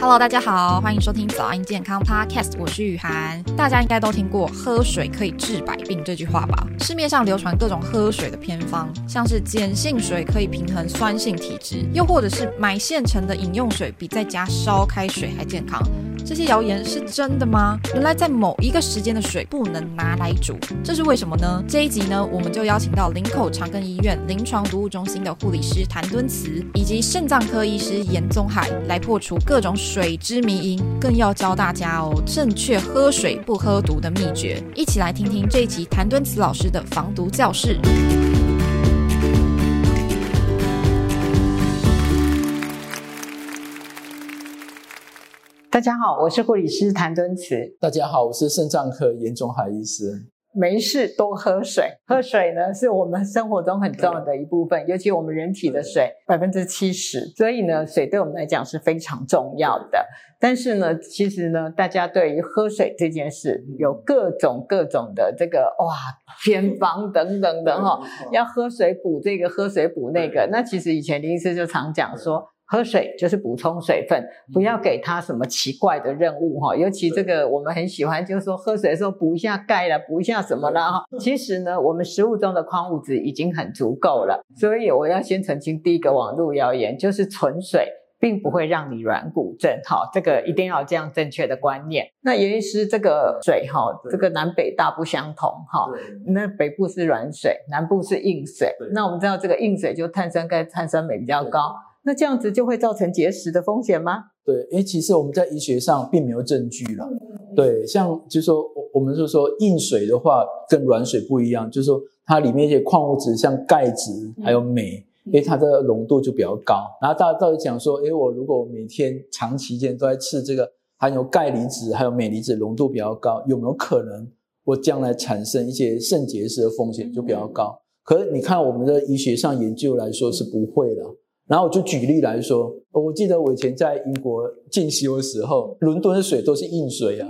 Hello，大家好，欢迎收听早安健康 Podcast，我是雨涵。大家应该都听过“喝水可以治百病”这句话吧？市面上流传各种喝水的偏方，像是碱性水可以平衡酸性体质，又或者是买现成的饮用水比在家烧开水还健康。这些谣言是真的吗？原来在某一个时间的水不能拿来煮，这是为什么呢？这一集呢，我们就邀请到林口长庚医院临床毒物中心的护理师谭敦慈，以及肾脏科医师严宗海来破除各种水之迷因，更要教大家哦正确喝水不喝毒的秘诀。一起来听听这一集谭敦慈老师的防毒教室。大家好，我是护理师谭敦慈。大家好，我是肾脏科颜宗海医师。没事多喝水，喝水呢是我们生活中很重要的一部分，尤其我们人体的水百分之七十，所以呢，水对我们来讲是非常重要的。但是呢，其实呢，大家对于喝水这件事有各种各种的这个哇偏方等等的哈，要喝水补这个，喝水补那个。那其实以前林医师就常讲说。喝水就是补充水分，不要给他什么奇怪的任务哈。尤其这个我们很喜欢，就是说喝水的时候补一下钙了，补一下什么了哈。其实呢，我们食物中的矿物质已经很足够了。所以我要先澄清第一个网络谣言，就是纯水并不会让你软骨症哈。这个一定要有这样正确的观念。那颜医师，这个水哈，这个南北大不相同哈。那北部是软水，南部是硬水。那我们知道这个硬水就碳酸钙、碳酸镁比较高。那这样子就会造成结石的风险吗？对，因为其实我们在医学上并没有证据了。对，像就是说，我们就说硬水的话跟软水不一样，就是说它里面一些矿物质，像钙质还有镁，因为它的浓度就比较高。然后大家到底讲说，哎，我如果每天长期间都在吃这个含有钙离子还有镁离子浓度比较高，有没有可能我将来产生一些肾结石的风险就比较高？可是你看我们的医学上研究来说是不会的。然后我就举例来说，我记得我以前在英国进修的时候，伦敦的水都是硬水啊，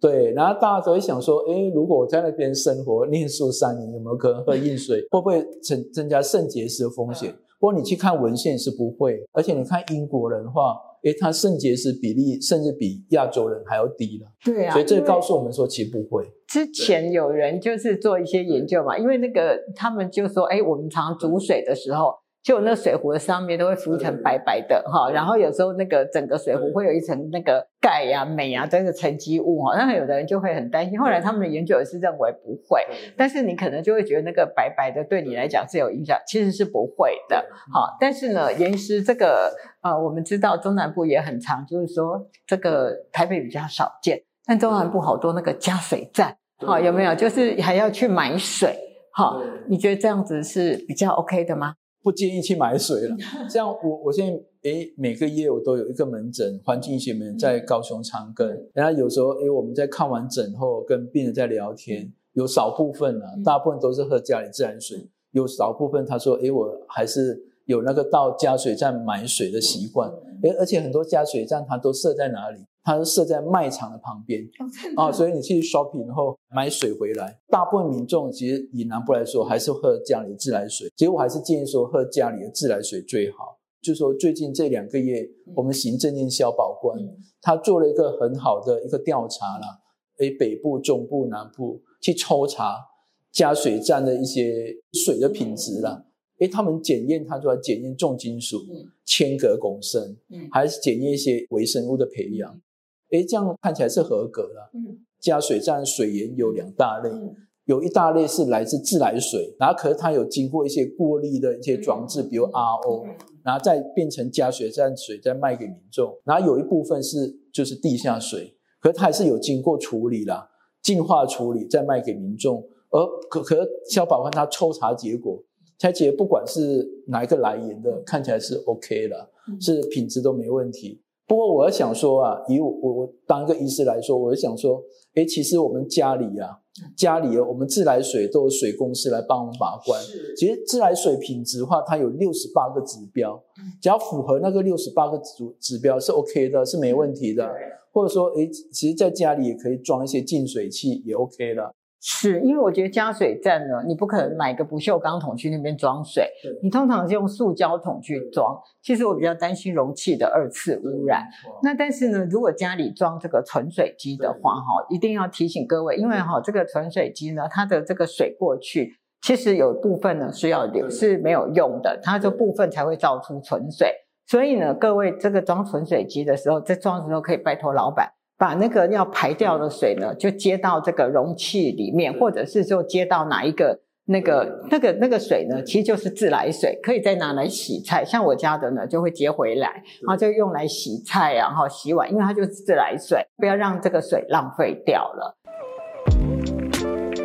对。然后大家都会想说，诶，如果我在那边生活念书三年，有没有可能喝硬水？会不会增增加肾结石的风险？不过你去看文献是不会，而且你看英国人的话，诶，他肾结石比例甚至比亚洲人还要低了。对啊，所以这告诉我们说，其实不会。之前有人就是做一些研究嘛，因为那个他们就说，诶，我们常煮水的时候。就那水壶的上面都会浮一层白白的哈，然后有时候那个整个水壶会有一层那个钙呀、镁啊这个沉积物哈，那有的人就会很担心。后来他们的研究也是认为不会，但是你可能就会觉得那个白白的对你来讲是有影响，其实是不会的。好，但是呢，严医师这个呃，我们知道中南部也很常，就是说这个台北比较少见，但中南部好多那个加水站，好，有没有？就是还要去买水，好，你觉得这样子是比较 OK 的吗？不建议去买水了。这样我，我我现在诶每个月我都有一个门诊，环境医学门诊在高雄长庚。然后有时候诶我们在看完诊后跟病人在聊天，有少部分啊，大部分都是喝家里自来水，有少部分他说诶我还是有那个到加水站买水的习惯。诶而且很多加水站它都设在哪里？它是设在卖场的旁边。啊，所以你去 shopping 然后买水回来，大部分民众其实以南部来说，还是喝家里的自来水。其实我还是建议说，喝家里的自来水最好。就说最近这两个月，我们行政院消保官他做了一个很好的一个调查啦，诶，北部、中部、南部去抽查加水站的一些水的品质啦。诶，他们检验，他就要检验重金属、铅、鎘、汞、砷，还是检验一些微生物的培养。诶，这样看起来是合格的。嗯，加水站水源有两大类，嗯，有一大类是来自自来水，然后可是它有经过一些过滤的一些装置，比如 RO，然后再变成加水站水再卖给民众。然后有一部分是就是地下水，可是它还是有经过处理啦，净化处理再卖给民众。而可可消保官他抽查结果，他觉得不管是哪一个来源的，看起来是 OK 了，是品质都没问题。不过我要想说啊，以我我我当一个医师来说，我就想说，诶，其实我们家里啊，家里我们自来水都有水公司来帮我们把关。其实自来水品质的话，它有六十八个指标，只要符合那个六十八个指指标是 OK 的，是没问题的。或者说，诶，其实在家里也可以装一些净水器，也 OK 的。是因为我觉得加水站呢，你不可能买个不锈钢桶去那边装水，你通常是用塑胶桶去装。其实我比较担心容器的二次污染。那但是呢，如果家里装这个存水机的话，哈，一定要提醒各位，因为哈这个存水机呢，它的这个水过去，其实有部分呢是要流是没有用的，它这部分才会造出存水。所以呢，各位这个装存水机的时候，在装的时候可以拜托老板。把那个要排掉的水呢，就接到这个容器里面，或者是就接到哪一个那个那个那个水呢，其实就是自来水，可以再拿来洗菜。像我家的呢，就会接回来，然后就用来洗菜啊，然后洗碗，因为它就是自来水，不要让这个水浪费掉了。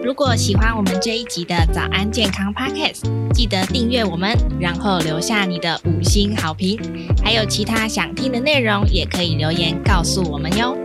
如果喜欢我们这一集的早安健康 Podcast，记得订阅我们，然后留下你的五星好评。还有其他想听的内容，也可以留言告诉我们哟。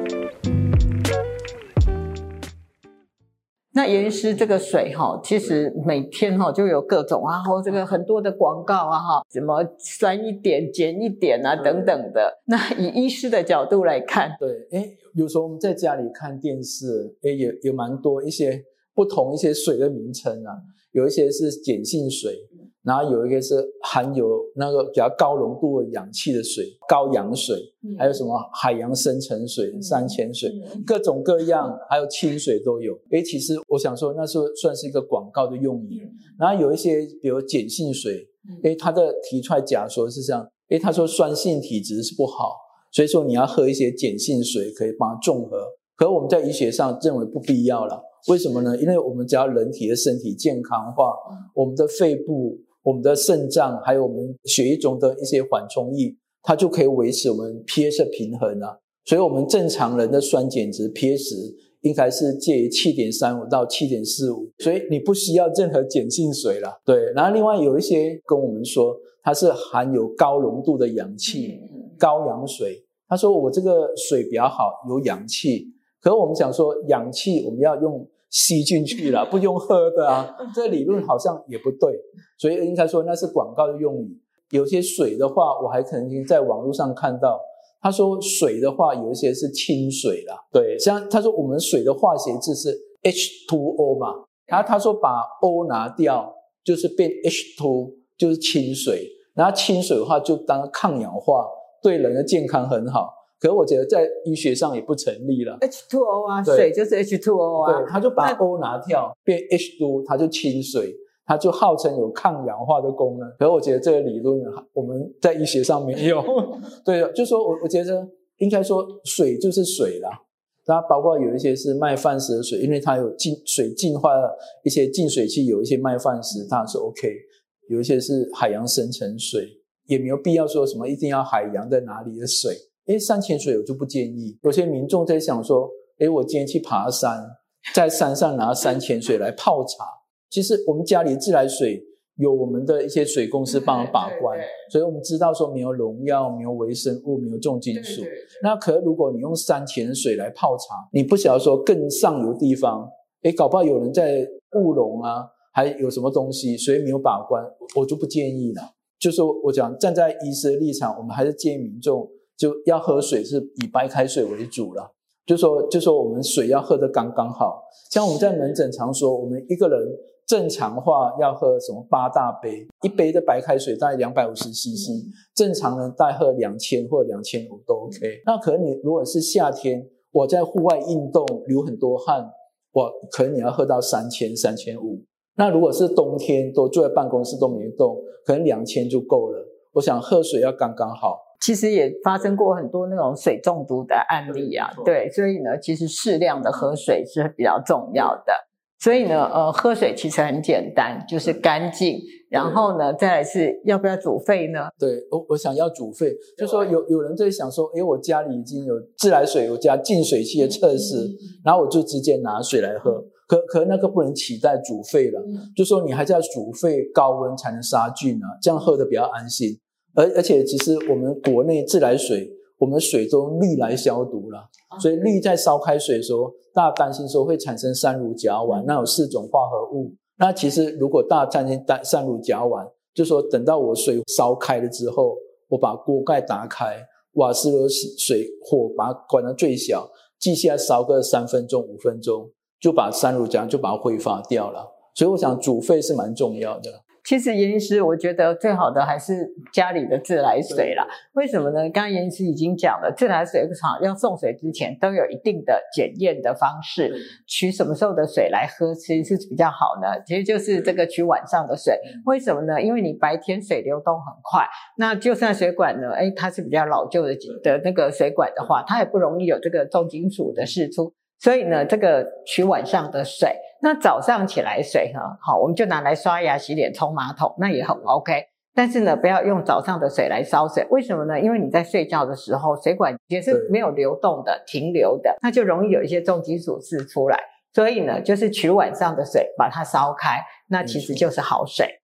那颜医师这个水哈，其实每天哈就有各种啊，或这个很多的广告啊哈，什么酸一点、碱一点啊等等的。那以医师的角度来看，对，哎，有时候我们在家里看电视，哎，也有蛮多一些不同一些水的名称啊，有一些是碱性水。然后有一个是含有那个比较高浓度的氧气的水，高氧水，还有什么海洋深层水、山泉水，各种各样，还有清水都有。诶，其实我想说，那是算是一个广告的用语。然后有一些，比如碱性水，诶，它的提出来假说是这样，诶，他说酸性体质是不好，所以说你要喝一些碱性水，可以帮它中和。可我们在医学上认为不必要了，为什么呢？因为我们只要人体的身体健康化，我们的肺部。我们的肾脏还有我们血液中的一些缓冲液，它就可以维持我们 pH 平衡啊。所以，我们正常人的酸碱值 pH 应该是介于七点三五到七点四五。所以，你不需要任何碱性水了。对，然后另外有一些跟我们说，它是含有高浓度的氧气，高氧水。他说我这个水比较好，有氧气。可是我们想说，氧气我们要用。吸进去了，不用喝的啊，这理论好像也不对，所以应该说那是广告的用语。有些水的话，我还曾经在网络上看到，他说水的话有一些是清水啦，对，像他说我们水的化学字是 H2O 嘛，然后他说把 O 拿掉就是变 H2，就是清水，然后清水的话就当抗氧化，对人的健康很好。可是我觉得在医学上也不成立了。H2O 啊，水就是 H2O 啊。对，他就把 O 拿掉，变 H2，它就清水，它就号称有抗氧化的功能。可是我觉得这个理论我们在医学上没有。对，就说我我觉得应该说水就是水啦。那包括有一些是麦饭石的水，因为它有净水净化的一些净水器，有一些麦饭石它是 OK。有一些是海洋深层水，也没有必要说什么一定要海洋在哪里的水。诶，山泉水我就不建议。有些民众在想说，哎，我今天去爬山，在山上拿山泉水来泡茶。其实我们家里自来水有我们的一些水公司帮我把关，所以我们知道说没有农药、没有微生物、没有重金属。那可如果你用山泉水来泡茶，你不晓得说更上游地方，哎，搞不好有人在务农啊，还有什么东西，所以没有把关，我就不建议了。就是我讲站在医师的立场，我们还是建议民众。就要喝水是以白开水为主了，就说就说我们水要喝的刚刚好，像我们在门诊常说，我们一个人正常话要喝什么八大杯，一杯的白开水大概两百五十 CC，正常人大概喝两千或两千五都 OK。那可能你如果是夏天，我在户外运动流很多汗，我可能你要喝到三千三千五。那如果是冬天都坐在办公室都没动，可能两千就够了。我想喝水要刚刚好。其实也发生过很多那种水中毒的案例啊，对，所以呢，其实适量的喝水是比较重要的。所以呢，呃，喝水其实很简单，就是干净。然后呢，再来是要不要煮沸呢？对，我我想要煮沸，就说有有人在想说，诶，我家里已经有自来水，有加净水器的测试，然后我就直接拿水来喝。可可那个不能取代煮沸了，就说你还是要煮沸，高温才能杀菌啊，这样喝的比较安心。而而且，其实我们国内自来水，我们水都用氯来消毒了，所以氯在烧开水的时候，大家担心说会产生三氯甲烷，那有四种化合物。那其实如果大家担心三氯甲烷，就说等到我水烧开了之后，我把锅盖打开，瓦斯炉水火把它关到最小，继续烧个三分钟五分钟，就把三乳浆就把它挥发掉了。所以我想煮沸是蛮重要的。其实严医师，我觉得最好的还是家里的自来水啦。为什么呢？刚刚严医师已经讲了，自来水厂要送水之前都有一定的检验的方式，取什么时候的水来喝，其实是比较好呢？其实就是这个取晚上的水。为什么呢？因为你白天水流动很快，那就算水管呢，哎，它是比较老旧的的那个水管的话，它也不容易有这个重金属的释出。所以呢，这个取晚上的水，那早上起来水呢，好，我们就拿来刷牙、洗脸、冲马桶，那也很 OK。但是呢，不要用早上的水来烧水，为什么呢？因为你在睡觉的时候，水管也是没有流动的、停留的，那就容易有一些重金属释出来。所以呢，就是取晚上的水，把它烧开，那其实就是好水。